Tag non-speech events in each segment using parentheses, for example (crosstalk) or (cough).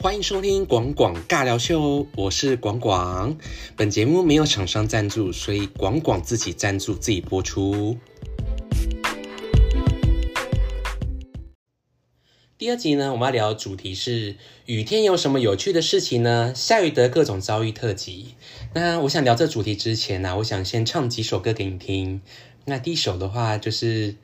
欢迎收听广广尬聊秀，我是广广。本节目没有厂商赞助，所以广广自己赞助自己播出。第二集呢，我们要聊的主题是雨天有什么有趣的事情呢？下雨的各种遭遇特辑。那我想聊这主题之前呢，我想先唱几首歌给你听。那第一首的话就是。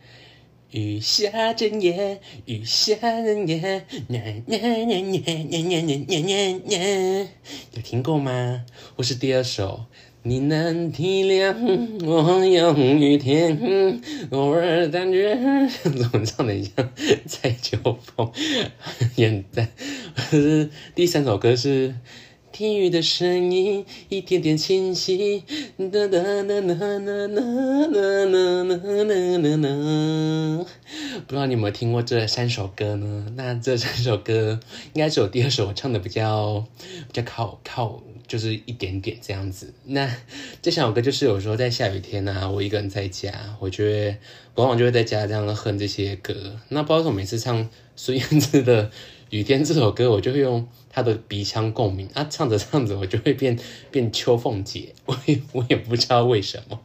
雨下整夜，雨下整夜，念念念念念念念念念，有听过吗？或是第二首，你能体谅我有雨天，偶尔感觉怎么唱的一样，在秋风，眼淡。第三首歌是。听雨的声音一点点清晰，哒哒哒哒哒哒哒哒哒哒。不知道你有没有听过这三首歌呢？那这三首歌应该是我第二首唱的比较比较靠靠，就是一点点这样子。那这三首歌就是有时候在下雨天啊，我一个人在家，我就会往往就会在家这样哼这些歌。那不知道为什么每次唱孙燕姿的。雨天这首歌，我就会用他的鼻腔共鸣啊，唱着唱着我就会变 (laughs) 变秋凤姐，(laughs) 我也我也不知道为什么。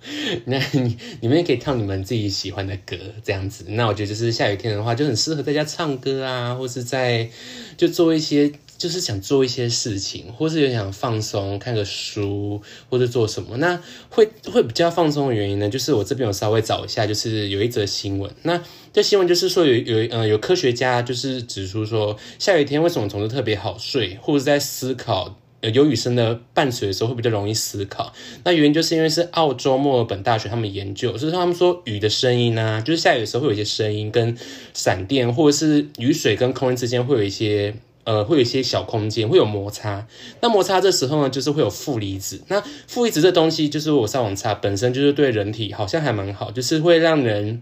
那你你们也可以唱你们自己喜欢的歌，这样子。那我觉得就是下雨天的话，就很适合在家唱歌啊，或是在就做一些。就是想做一些事情，或是有想放松，看个书，或者做什么，那会会比较放松的原因呢？就是我这边有稍微找一下，就是有一则新闻。那这新闻就是说有有呃有科学家就是指出说，下雨天为什么总是特别好睡，或者在思考呃有雨声的伴随的时候会比较容易思考。那原因就是因为是澳洲墨尔本大学他们研究，所以说他们说雨的声音呢，就是下雨的时候会有一些声音跟闪电，或者是雨水跟空气之间会有一些。呃，会有一些小空间，会有摩擦。那摩擦这时候呢，就是会有负离子。那负离子这东西，就是我上网查，本身就是对人体好像还蛮好，就是会让人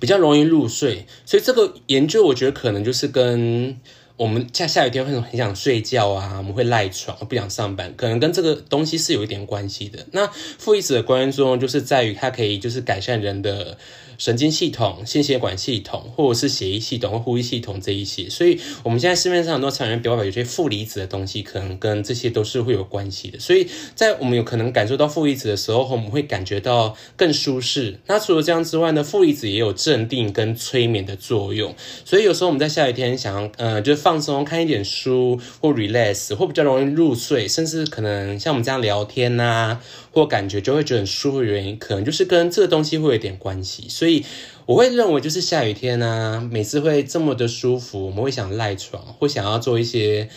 比较容易入睡。所以这个研究，我觉得可能就是跟我们下下雨天会很想睡觉啊，我们会赖床，不想上班，可能跟这个东西是有一点关系的。那负离子的关键作用，就是在于它可以就是改善人的。神经系统、心血管系统，或者是血液系统或呼吸系统这一些，所以我们现在市面上很多产品表表有些负离子的东西，可能跟这些都是会有关系的。所以在我们有可能感受到负离子的时候，我们会感觉到更舒适。那除了这样之外呢，负离子也有镇定跟催眠的作用。所以有时候我们在下雨天想要呃，就是放松，看一点书或 relax，或比较容易入睡，甚至可能像我们这样聊天呐。或感觉就会觉得很舒服的原因，可能就是跟这个东西会有点关系，所以我会认为就是下雨天啊，每次会这么的舒服，我们会想赖床，会想要做一些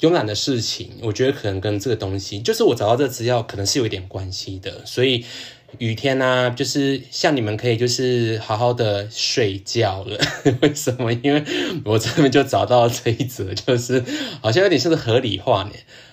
慵懒的事情，我觉得可能跟这个东西，就是我找到这资料，可能是有一点关系的，所以雨天呢，就是像你们可以就是好好的睡觉了，(laughs) 为什么？因为我这边就找到这一则，就是好像有点像是合理化呢。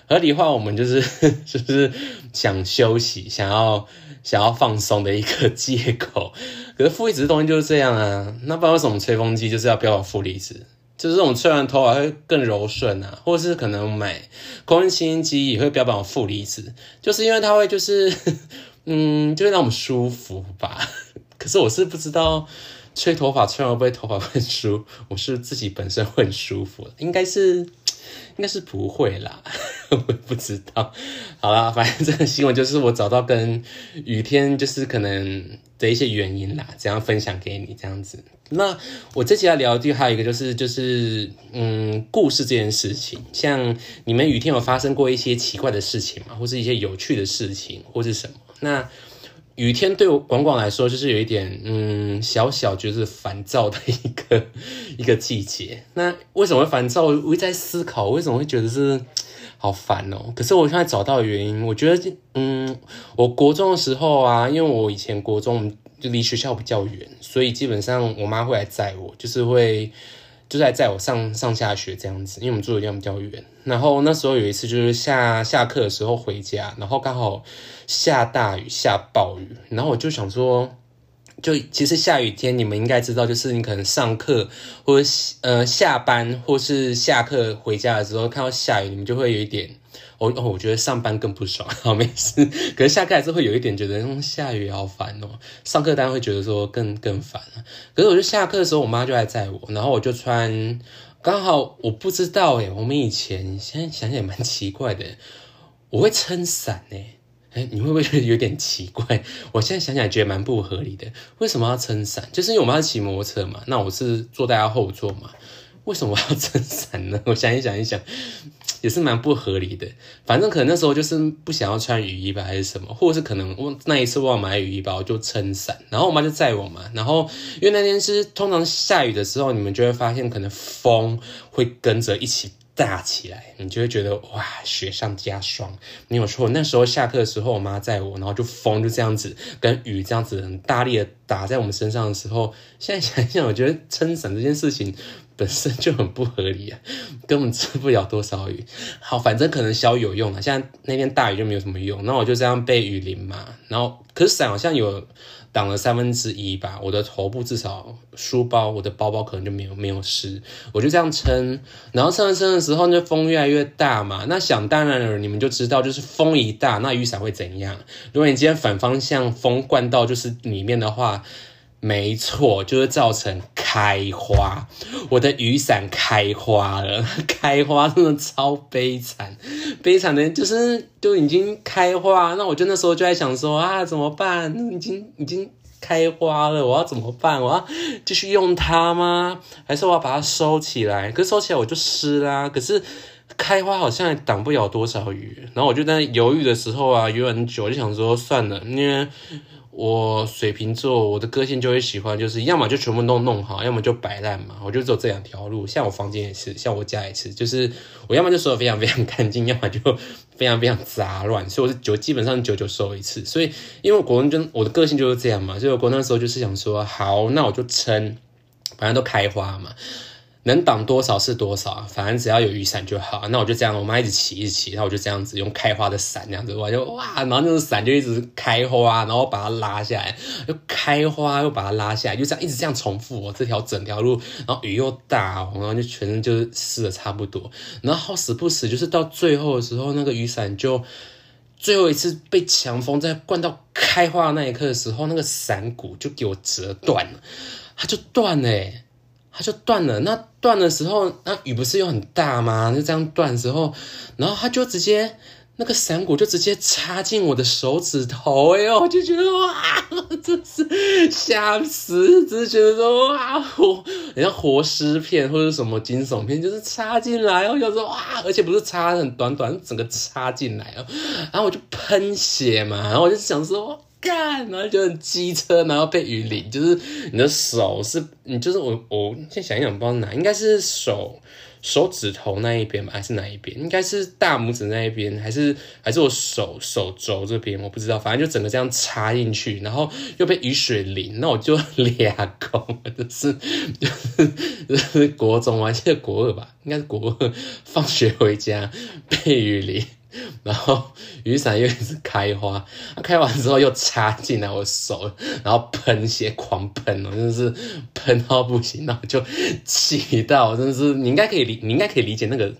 合理化，我们就是 (laughs) 就是想休息，想要想要放松的一个借口。(laughs) 可是负离子的东西就是这样啊，那不知道为什么吹风机就是要标榜负离子，就是这种吹完头发会更柔顺啊，或者是可能买空气清新机也会标榜负离子，就是因为它会就是 (laughs) 嗯，就会让我们舒服吧。可是我是不知道吹头发吹完会不会头发很舒，我是自己本身会很舒服，应该是。应该是不会啦，我不知道。好啦，反正这个新闻就是我找到跟雨天就是可能的一些原因啦，这样分享给你这样子。那我这期要聊的还有一个就是就是嗯故事这件事情，像你们雨天有发生过一些奇怪的事情吗？或是一些有趣的事情，或是什么？那。雨天对我广广来说，就是有一点嗯小小就是烦躁的一个 (laughs) 一个季节。那为什么会烦躁？我在思考，为什么会觉得是好烦哦？可是我现在找到原因，我觉得嗯，我国中的时候啊，因为我以前国中就离学校比较远，所以基本上我妈会来载我，就是会。就在载我上上下学这样子，因为我们住的地方比较远。然后那时候有一次就是下下课的时候回家，然后刚好下大雨下暴雨，然后我就想说，就其实下雨天你们应该知道，就是你可能上课或者呃下班或是下课回家的时候看到下雨，你们就会有一点。我哦，我觉得上班更不爽，(laughs) 好没事。可是下课还是会有一点觉得，嗯，下雨好烦哦。上课当然会觉得说更更烦可是我就下课的时候，我妈就来载我，然后我就穿刚好我不知道哎，我们以前现在想想也蛮奇怪的，我会撑伞哎。哎，你会不会觉得有点奇怪？(laughs) 我现在想起来觉得蛮不合理的。为什么要撑伞？就是因为我们要骑摩托车嘛。那我是坐在他后座嘛？为什么要 (laughs) 撑伞呢？我想一想一想，也是蛮不合理的。反正可能那时候就是不想要穿雨衣吧，还是什么，或者是可能我那一次忘买雨衣吧，我就撑伞。然后我妈就载我嘛。然后因为那天是通常下雨的时候，你们就会发现可能风会跟着一起。大起来，你就会觉得哇，雪上加霜。没有错，那时候下课的时候，我妈载我，然后就风就这样子，跟雨这样子很大力的打在我们身上的时候，现在想一想，我觉得撑伞这件事情本身就很不合理啊，根本撑不了多少雨。好，反正可能小雨有用啊，像那天大雨就没有什么用，那我就这样被雨淋嘛。然后，可是伞好像有。挡了三分之一吧，我的头部至少书包，我的包包可能就没有没有湿，我就这样撑，然后撑着撑的时候，那风越来越大嘛，那想当然了，你们就知道，就是风一大，那雨伞会怎样？如果你今天反方向风灌到就是里面的话。没错，就是造成开花，我的雨伞开花了，(laughs) 开花真的超悲惨，悲惨的，就是都已经开花，那我就那时候就在想说啊，怎么办？已经已经开花了，我要怎么办？我要继续用它吗？还是我要把它收起来？可是收起来我就湿啦。可是开花好像也挡不了多少雨，然后我就在犹豫的时候啊，犹豫很久，就想说算了，因为。我水瓶座，我的个性就会喜欢，就是要么就全部都弄好，要么就摆烂嘛。我就走这两条路。像我房间也是，像我家也是，就是我要么就收的非常非常干净，要么就非常非常杂乱。所以我是九，基本上九九收一次。所以因为国中就我的个性就是这样嘛，所以我国那时候就是想说，好，那我就撑，反正都开花嘛。能挡多少是多少，反正只要有雨伞就好。那我就这样，我妈一直骑一直骑，然后我就这样子用开花的伞这样子，我就哇，然后那个伞就一直开花，然后把它拉下来，又开花又把它拉下来，就这样一直这样重复哦。这条整条路，然后雨又大，然后就全身就湿的差不多。然后好死不死，就是到最后的时候，那个雨伞就最后一次被强风在灌到开花的那一刻的时候，那个伞骨就给我折断了，它就断了。它就断了，那断的时候，那雨不是又很大吗？就这样断的时候，然后它就直接那个伞骨就直接插进我的手指头，哎呦，我就觉得哇，真是吓死！只是觉得说哇，活，人家活尸片或者什么惊悚片，就是插进来，我就说哇，而且不是插很短短，整个插进来哦，然后我就喷血嘛，然后我就想说。干，然后就很机车，然后被雨淋，就是你的手是，你就是我，我先想一想，不知道哪，应该是手手指头那一边吧，还是哪一边？应该是大拇指那一边，还是还是我手手肘这边？我不知道，反正就整个这样插进去，然后又被雨水淋，那我就 (laughs) 俩公，就是就 (laughs) 是就是国中啊，记得国二吧，应该是国二，放学回家被雨淋。(laughs) 然后雨伞又一直开花，开完之后又插进来我手，然后喷血狂喷哦，真的是喷到不行，然后就气到，真的是你应该可以理，你应该可以理解那个。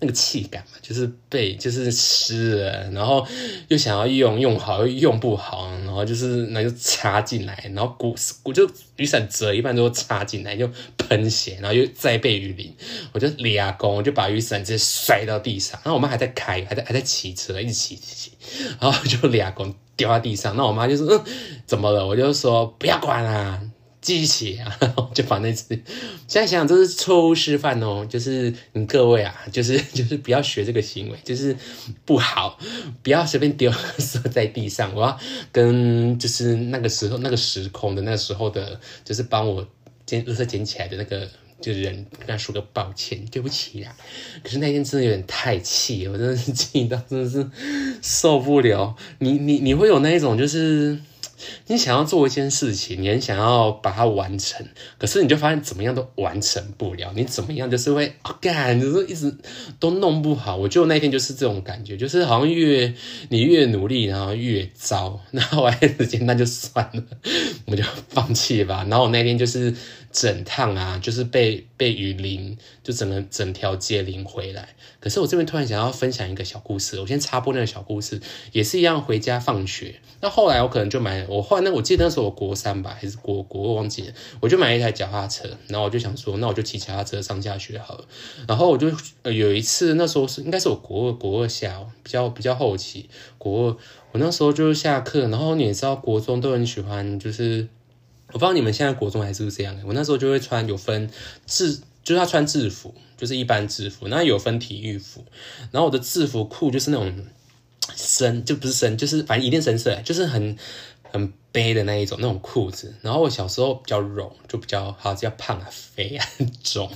那个气感嘛，就是被就是湿了，然后又想要用用好又用不好，然后就是那就插进来，然后鼓鼓就雨伞折一半都插进来就喷血，然后又再被雨淋，我就俩公我就把雨伞直接摔到地上，然后我妈还在开，还在还在骑车，一直骑骑，然后就俩公掉在地上，那我妈就说嗯怎么了？我就说不要管啦。记起啊，就把那次，现在想想这是错误示范哦，就是你各位啊，(laughs) 就是就是不要学这个行为，就是不好，不要随便丢垃圾在地上。我要跟就是那个时候那个时空的那时候的，就是帮我捡垃圾捡起来的那个就人，跟他说个抱歉，对不起呀。可是那天真的有点太气，我真的是气到真的是受不了。你你你会有那一种就是。你想要做一件事情，你很想要把它完成，可是你就发现怎么样都完成不了。你怎么样就是会干，就是一直都弄不好。我就那天就是这种感觉，就是好像越你越努力，然后越糟。(laughs) 然后我时间那就算了，我就放弃吧。然后我那天就是整趟啊，就是被被雨淋，就整个整条街淋回来。可是我这边突然想要分享一个小故事，我先插播那个小故事，也是一样回家放学。那后来我可能就买。我后来那我记得那时候我国三吧，还是国国忘记了，我就买一台脚踏车，然后我就想说，那我就骑脚踏车上下学好了。然后我就有一次，那时候是应该是我国二国二下，比较比较后期，国二我那时候就是下课，然后你也知道国中都很喜欢，就是我不知道你们现在国中还是不是这样的，我那时候就会穿有分制。就是他穿制服，就是一般制服，那有分体育服，然后我的制服裤就是那种深，就不是深，就是反正一定深色，就是很很背的那一种那种裤子。然后我小时候比较柔，就比较好，比较胖啊，肥啊，很肿，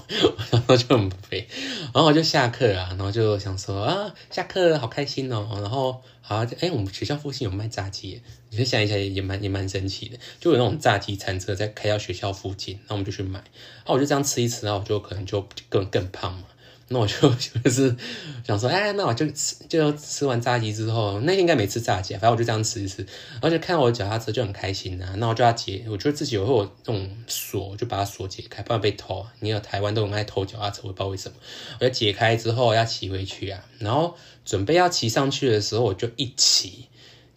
然 (laughs) 后就很肥。然后我就下课啊，然后就想说啊，下课好开心哦，然后。好，哎，我们学校附近有卖炸鸡，你可以想一想，也蛮也蛮神奇的，就有那种炸鸡餐车在开到学校附近，那我们就去买，啊，我就这样吃一吃，然后我就可能就更更胖嘛。那我就 (laughs) 就是想说，哎，那我就吃，就吃完炸鸡之后，那天应该没吃炸鸡，反正我就这样吃一吃，而且看到我脚踏车就很开心呐。那我就要解，我觉得自己有会有这种锁，就把它锁解开，不然被偷。你有台湾都很爱偷脚踏车，我不知道为什么。我要解开之后要骑回去啊，然后准备要骑上去的时候，我就一骑，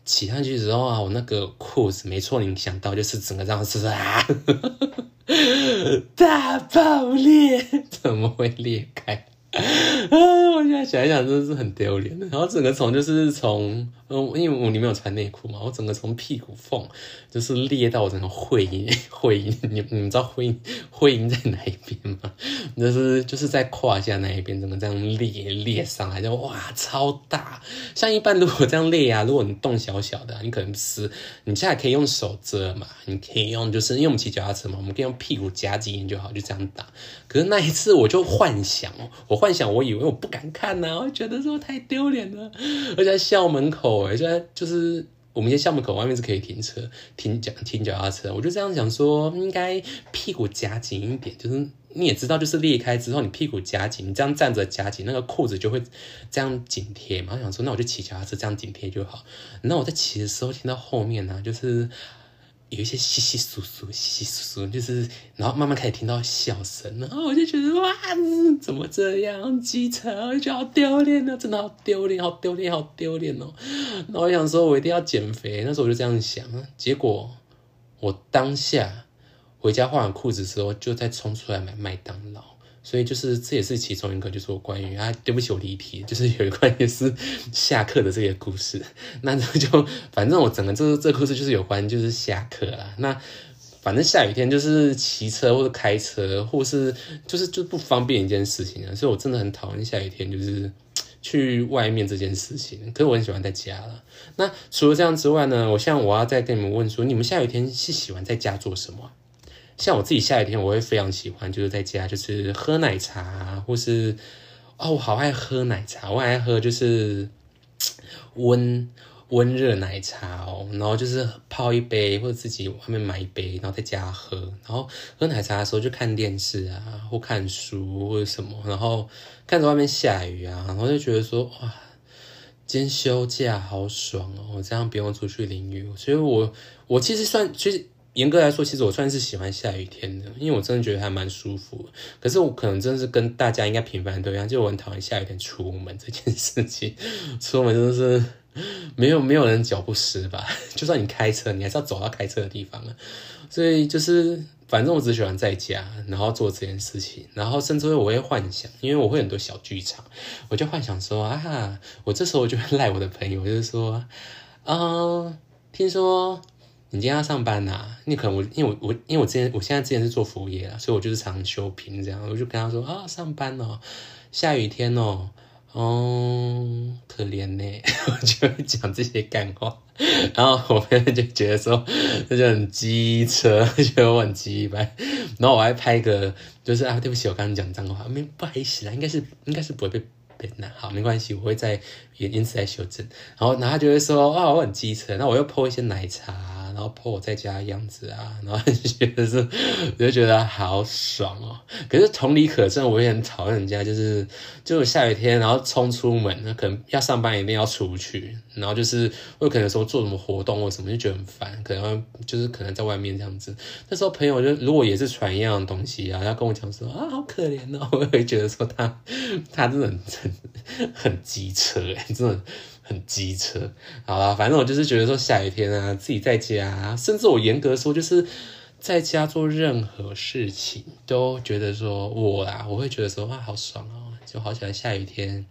骑上去之后啊，我那个裤子，没错，你想到就是整个这样子啊，(laughs) 大爆裂，怎么会裂开？啊！(laughs) 我现在想一想，真的是很丢脸的。然后整个从就是从，嗯，因为我里面有穿内裤嘛，我整个从屁股缝就是裂到我整个会阴，(laughs) 会阴。你你们知道会阴 (laughs) 会阴在哪一边吗？就是就是在胯下那一边，整个这样裂裂上来，就哇超大。像一般如果这样裂啊，如果你洞小小的，你可能是你现在可以用手遮嘛，你可以用就是因为我们骑脚踏车嘛，我们可以用屁股夹紧就好，就这样打。可是那一次我就幻想哦，我。幻幻想，我以为我不敢看呐，我觉得说太丢脸了。而且在校门口，哎，就在就是我们家校门口外面是可以停车、停脚、停脚踏车。我就这样想说，应该屁股夹紧一点，就是你也知道，就是裂开之后，你屁股夹紧，你这样站着夹紧，那个裤子就会这样紧贴嘛。我想说，那我就骑脚踏车这样紧贴就好。那我在骑的时候，听到后面呢，就是。有一些稀稀疏疏、稀稀疏疏，就是，然后慢慢开始听到笑声，然后我就觉得哇，怎么这样？机车，我就好丢脸啊！真的好丢脸，好丢脸，好丢脸哦。然后我想说，我一定要减肥。那时候我就这样想，结果我当下回家换完裤子之后，就再冲出来买麦当劳。所以就是这也是其中一个，就是我关于啊，对不起我离题，就是有一关于是下课的这个故事。那就反正我整个这这故事就是有关就是下课啦。那反正下雨天就是骑车或者开车，或是就是就不方便一件事情啊。所以我真的很讨厌下雨天，就是 (tsk) 去外面这件事情。可是我很喜欢在家了。那除了这样之外呢，我像我要再跟你们问说，你们下雨天是喜欢在家做什么？像我自己下雨天，我会非常喜欢，就是在家，就是喝奶茶，或是哦，我好爱喝奶茶，我爱喝就是 (tsk) 温温热奶茶哦，然后就是泡一杯，或者自己外面买一杯，然后在家喝，然后喝奶茶的时候就看电视啊，或看书或者什么，然后看着外面下雨啊，然后就觉得说哇，今天休假好爽哦，我这样不用出去淋雨，所以我我其实算其实。严格来说，其实我算是喜欢下雨天的，因为我真的觉得还蛮舒服。可是我可能真的是跟大家应该平凡都一样，就我很讨厌下雨天出门这件事情。出门真的是没有没有人脚不湿吧？(laughs) 就算你开车，你还是要走到开车的地方啊。所以就是反正我只喜欢在家，然后做这件事情，然后甚至会我会幻想，因为我会很多小剧场，我就幻想说啊，我这时候就会 (laughs) 赖我的朋友，就是说，嗯，听说。你今天要上班呐？你可能我因为我我因为我之前我现在之前是做服务业啦，所以我就是常休平这样，我就跟他说啊，上班哦，下雨天哦，哦，可怜呢，(laughs) 我就讲这些干话，(laughs) 然后我朋友就觉得说这就很机车，觉得我很鸡掰，然后我还拍一个就是啊，对不起，我刚刚讲脏话，没不好意思啦，应该是应该是不会被。那好，没关系，我会在因因此在修正。然后，然后他就会说：“哇，我很机车。”那我又泼一些奶茶，然后泼我在家的样子啊，(laughs) 然后就觉得是，我就觉得好爽哦。可是同理可证，我也很讨厌人家，就是就是下雨天，然后冲出门，那可能要上班，一定要出去，然后就是会可能说做什么活动或什么，就觉得很烦，可能就是可能在外面这样子。那时候朋友就如果也是传一样的东西啊，要跟我讲说啊，好可怜哦，(laughs) 我会觉得说他他真的很。(laughs) 很机车哎，真的很机车。好了，反正我就是觉得说下雨天啊，自己在家，甚至我严格说就是在家做任何事情，都觉得说我啊，我会觉得说哇，好爽哦，就好喜欢下雨天。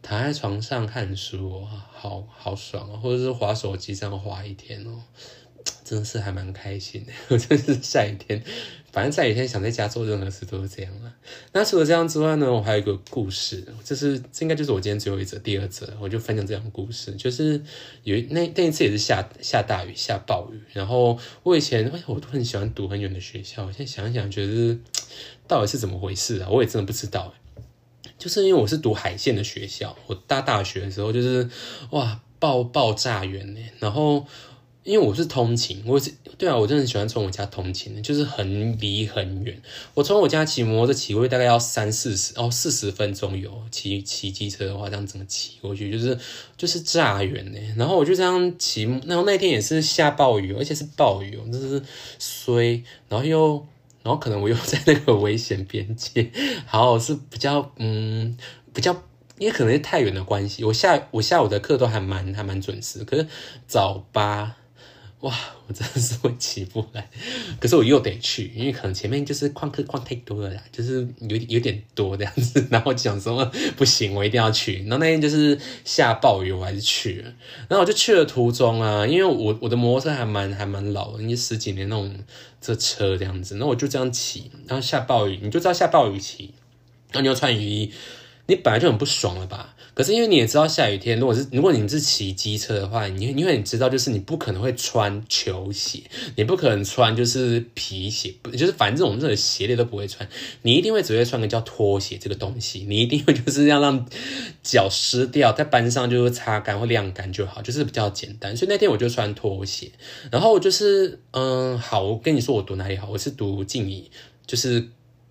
躺在床上看书，好好爽哦！或者是滑手机这样划一天哦，真的是还蛮开心的。(laughs) 我真是下雨天，反正下雨天想在家做任何事都是这样了。那除了这样之外呢，我还有一个故事，这是这应该就是我今天最后一则、第二则，我就分享这样的故事。就是有那那一次也是下下大雨、下暴雨，然后我以前哎，我都很喜欢读很远的学校，我现在想一想，觉得到底是怎么回事啊？我也真的不知道就是因为我是读海线的学校，我大大学的时候就是哇爆爆炸远呢。然后因为我是通勤，我是对啊，我真的很喜欢从我家通勤的，就是很离很远。我从我家骑摩托车骑过去大概要三四十哦四十分钟有骑骑机车的话，这样怎么骑过去就是就是炸远呢。然后我就这样骑，然后那天也是下暴雨，而且是暴雨，就是衰，然后又。然后可能我又在那个危险边界，(laughs) 好是比较嗯比较，因为可能是太远的关系，我下我下午的课都还蛮还蛮准时，可是早八。哇，我真的是会起不来，(laughs) 可是我又得去，因为可能前面就是旷课旷太多了啦，就是有有点多这样子，然后讲说不行，我一定要去。然后那天就是下暴雨，我还是去了。然后我就去了途中啊，因为我我的摩托车还蛮还蛮老的，因为十几年那种这车这样子，那我就这样骑，然后下暴雨，你就知道下暴雨骑，然后你要穿雨衣，你本来就很不爽了吧？可是因为你也知道下雨天，如果是如果你是骑机车的话，你因为你知道就是你不可能会穿球鞋，你不可能穿就是皮鞋，不就是反正这种鞋类都不会穿，你一定会只会穿个叫拖鞋这个东西，你一定会就是要让脚湿掉，在班上就是擦干或晾干就好，就是比较简单。所以那天我就穿拖鞋，然后就是嗯，好，我跟你说我读哪里好，我是读静宜，就是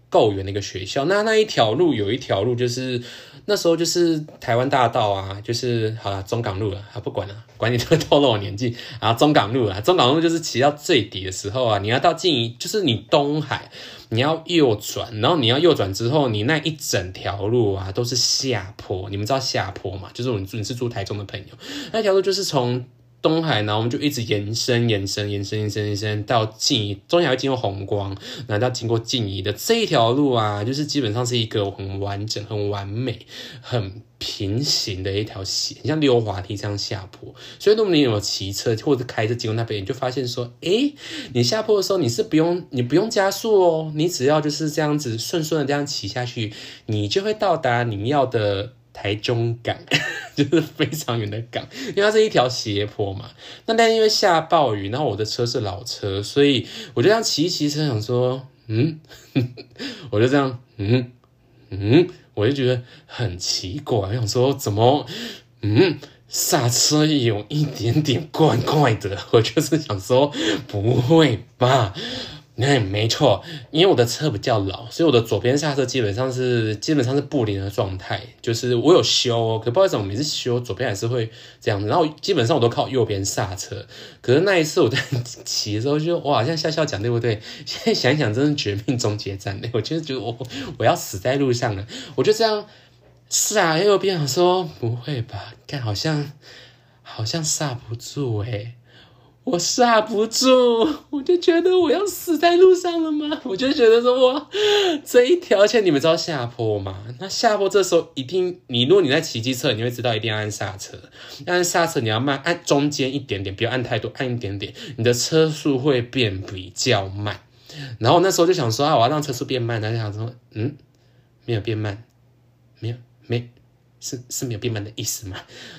够远的一个学校。那那一条路有一条路就是。那时候就是台湾大道啊，就是好了中港路了，啊不管了，管你这个透露我年纪，啊中港路啊，中港路就是骑到最底的时候啊，你要到静宜，就是你东海，你要右转，然后你要右转之后，你那一整条路啊都是下坡，你们知道下坡嘛？就是我们你是住台中的朋友，那条路就是从。东海，然后我们就一直延伸、延伸、延伸、延伸、延伸到静，中间还会经过红光，然后到经过静宜的这一条路啊，就是基本上是一个很完整、很完美、很平行的一条线，像溜滑梯这样下坡。所以，如果你有骑车或者开车经过那边，你就发现说，诶，你下坡的时候你是不用你不用加速哦，你只要就是这样子顺顺的这样骑下去，你就会到达你要的。台中港 (laughs) 就是非常远的港，因为它是一条斜坡嘛。那但因为下暴雨，然后我的车是老车，所以我就这样骑一骑车，想说，嗯，(laughs) 我就这样，嗯嗯，我就觉得很奇怪，想说怎么，嗯，刹车有一点点怪怪的。我就是想说，不会吧？那没错，因为我的车比较老，所以我的左边刹车基本上是基本上是不灵的状态。就是我有修，哦可不知道为什么每次修左边还是会这样。然后基本上我都靠右边刹车。可是那一次我在 (laughs) 骑的时候，就哇，像笑笑讲对不对？(laughs) 现在想想，真是绝命终结站嘞！我就是觉得我我要死在路上了。我就这样刹右边，想说不会吧？看好像好像刹不住哎。我刹不住，我就觉得我要死在路上了吗？我就觉得说，哇，这一条线你们知道下坡吗？那下坡这时候一定，你如果你在骑机车，你会知道一定要按刹车，按刹车你要慢，按中间一点点，不要按太多，按一点点，你的车速会变比较慢。然后那时候就想说啊，我要让车速变慢，然后想说，嗯，没有变慢，没有，没。是是没有变慢的意思嘛？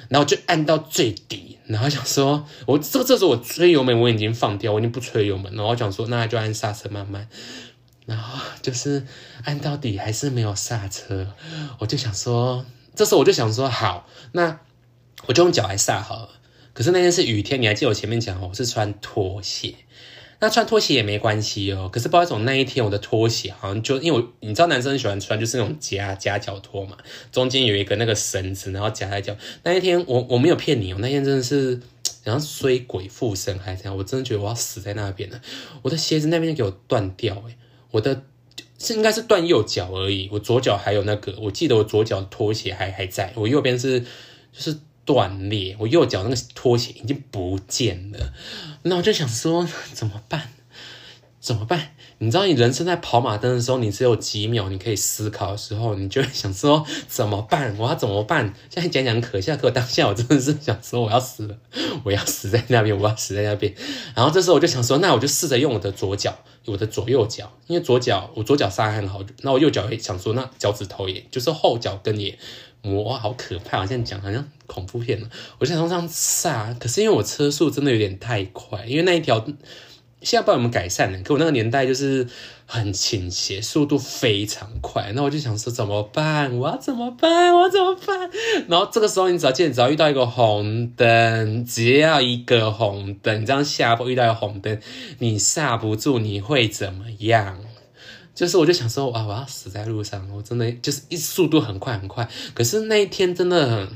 然后就按到最底，然后想说，我这这时候我吹油门我已经放掉，我已经不吹油门，然后想说，那就按刹车慢慢，然后就是按到底还是没有刹车，我就想说，这时候我就想说，好，那我就用脚来刹好了。可是那天是雨天，你还记得我前面讲我是穿拖鞋。那穿拖鞋也没关系哦，可是不知道为什么那一天我的拖鞋好像就因为我你知道男生喜欢穿就是那种夹夹脚拖嘛，中间有一个那个绳子，然后夹在脚。那一天我我没有骗你哦，那天真的是然后衰鬼附身还是怎样，我真的觉得我要死在那边了。我的鞋子那边给我断掉诶，我的是应该是断右脚而已，我左脚还有那个，我记得我左脚拖鞋还还在，我右边是就是。断裂，我右脚那个拖鞋已经不见了。那我就想说 (laughs) 怎么办？怎么办？你知道，你人生在跑马灯的时候，你只有几秒你可以思考的时候，你就会想说 (laughs) 怎么办？我要怎么办？现在讲讲可笑，可我当下我真的是想说 (laughs) 我要死了，我要死在那边，我要死在那边。然后这时候我就想说，那我就试着用我的左脚，我的左右脚，因为左脚我左脚伤很好，那我右脚也想说，那脚趾头也就是后脚跟也哇，好可怕！我现在讲好像恐怖片了，我就想这样刹，可是因为我车速真的有点太快，因为那一条。现在不知道有没有改善呢？可我那个年代就是很倾斜，速度非常快。那我就想说怎么办？我要怎么办？我要怎么办？然后这个时候，你只要见，只要遇到一个红灯，只要一个红灯，你这样下坡遇到一个红灯，你刹不住，你会怎么样？就是我就想说，哇，我要死在路上！我真的就是一速度很快很快。可是那一天真的。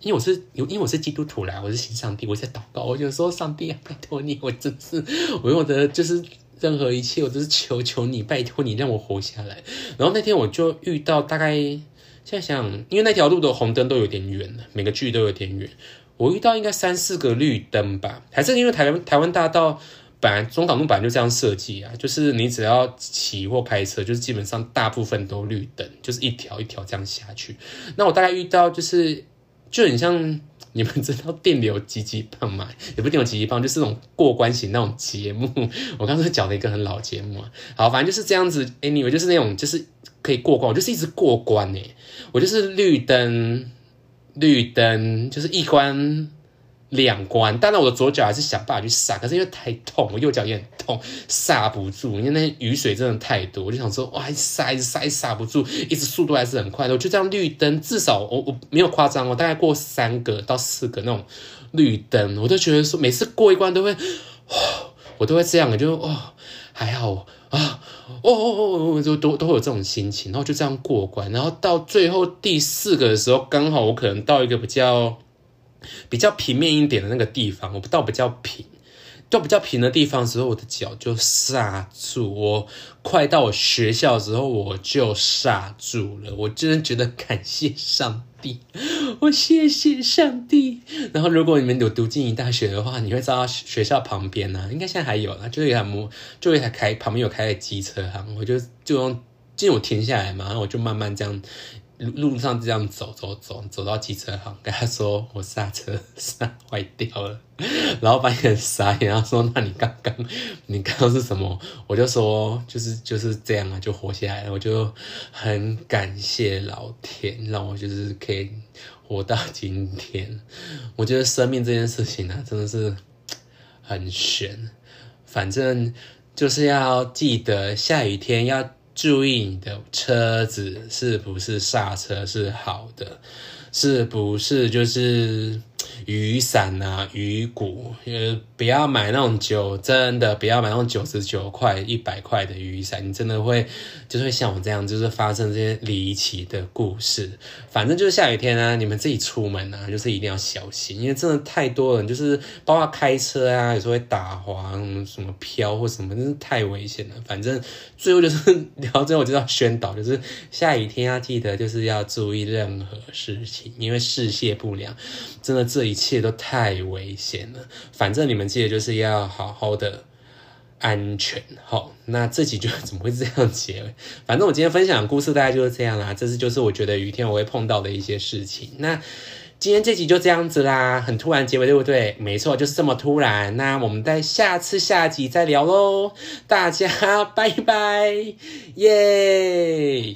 因为我是因为我是基督徒啦，我是信上帝，我在祷告，我就说上帝啊，拜托你，我真是我用的就是任何一切，我都是求求你，拜托你让我活下来。然后那天我就遇到大概现在想，因为那条路的红灯都有点远了，每个距都有点远，我遇到应该三四个绿灯吧，还是因为台湾台湾大道本来中港路本来就这样设计啊，就是你只要骑或开车，就是基本上大部分都绿灯，就是一条一条这样下去。那我大概遇到就是。就很像你们知道电流急急棒嘛？也不电流急急棒，就是那种过关型那种节目。我刚才讲了一个很老节目啊，好，反正就是这样子。哎，你们就是那种就是可以过关，我就是一直过关哎，我就是绿灯绿灯，就是一关。两关，当然我的左脚还是想办法去刹，可是因为太痛，我右脚也很痛，刹不住。因为那雨水真的太多，我就想说，哇，塞塞刹不住，一直速度还是很快的。我就这样绿灯，至少我我没有夸张，我大概过三个到四个那种绿灯，我都觉得说每次过一关都会，我都会这样，就哦还好啊，哦哦哦，就都都会有这种心情，然后就这样过关，然后到最后第四个的时候，刚好我可能到一个比较。比较平面一点的那个地方，我到比较平，到比较平的地方时候，我的脚就刹住。我快到我学校的时候，我就刹住了。我真的觉得感谢上帝，我谢谢上帝。然后，如果你们有读静宜大学的话，你会知道学校旁边呢，应该现在还有啦，就一台摩，就一台开旁边有开的机车行，我就就用，就我停下来嘛，然后我就慢慢这样。路上这样走走走，走到机车行，跟他说我刹车刹坏掉了，(laughs) 老板也傻眼，他说那你刚刚你刚刚是什么？我就说就是就是这样啊，就活下来了。我就很感谢老天，让我就是可以活到今天。我觉得生命这件事情呢，真的是很悬。反正就是要记得下雨天要。注意你的车子是不是刹车是好的，是不是就是。雨伞啊，雨鼓，呃，不要买那种九，真的不要买那种九十九块、一百块的雨伞，你真的会，就是会像我这样，就是发生这些离奇的故事。反正就是下雨天啊，你们自己出门啊，就是一定要小心，因为真的太多人，就是包括开车啊，有时候会打滑，什么飘或什么，真是太危险了。反正最后就是聊最后就要宣导，就是下雨天要记得就是要注意任何事情，因为视线不良，真的这一。切都太危险了，反正你们记得就是要好好的安全。好，那这集就 (laughs) 怎么会这样结尾？反正我今天分享的故事大概就是这样啦。这是就是我觉得雨天我会碰到的一些事情。那今天这集就这样子啦，很突然结尾，对不对？没错，就是这么突然。那我们在下次下集再聊喽，大家 (laughs) 拜拜，耶。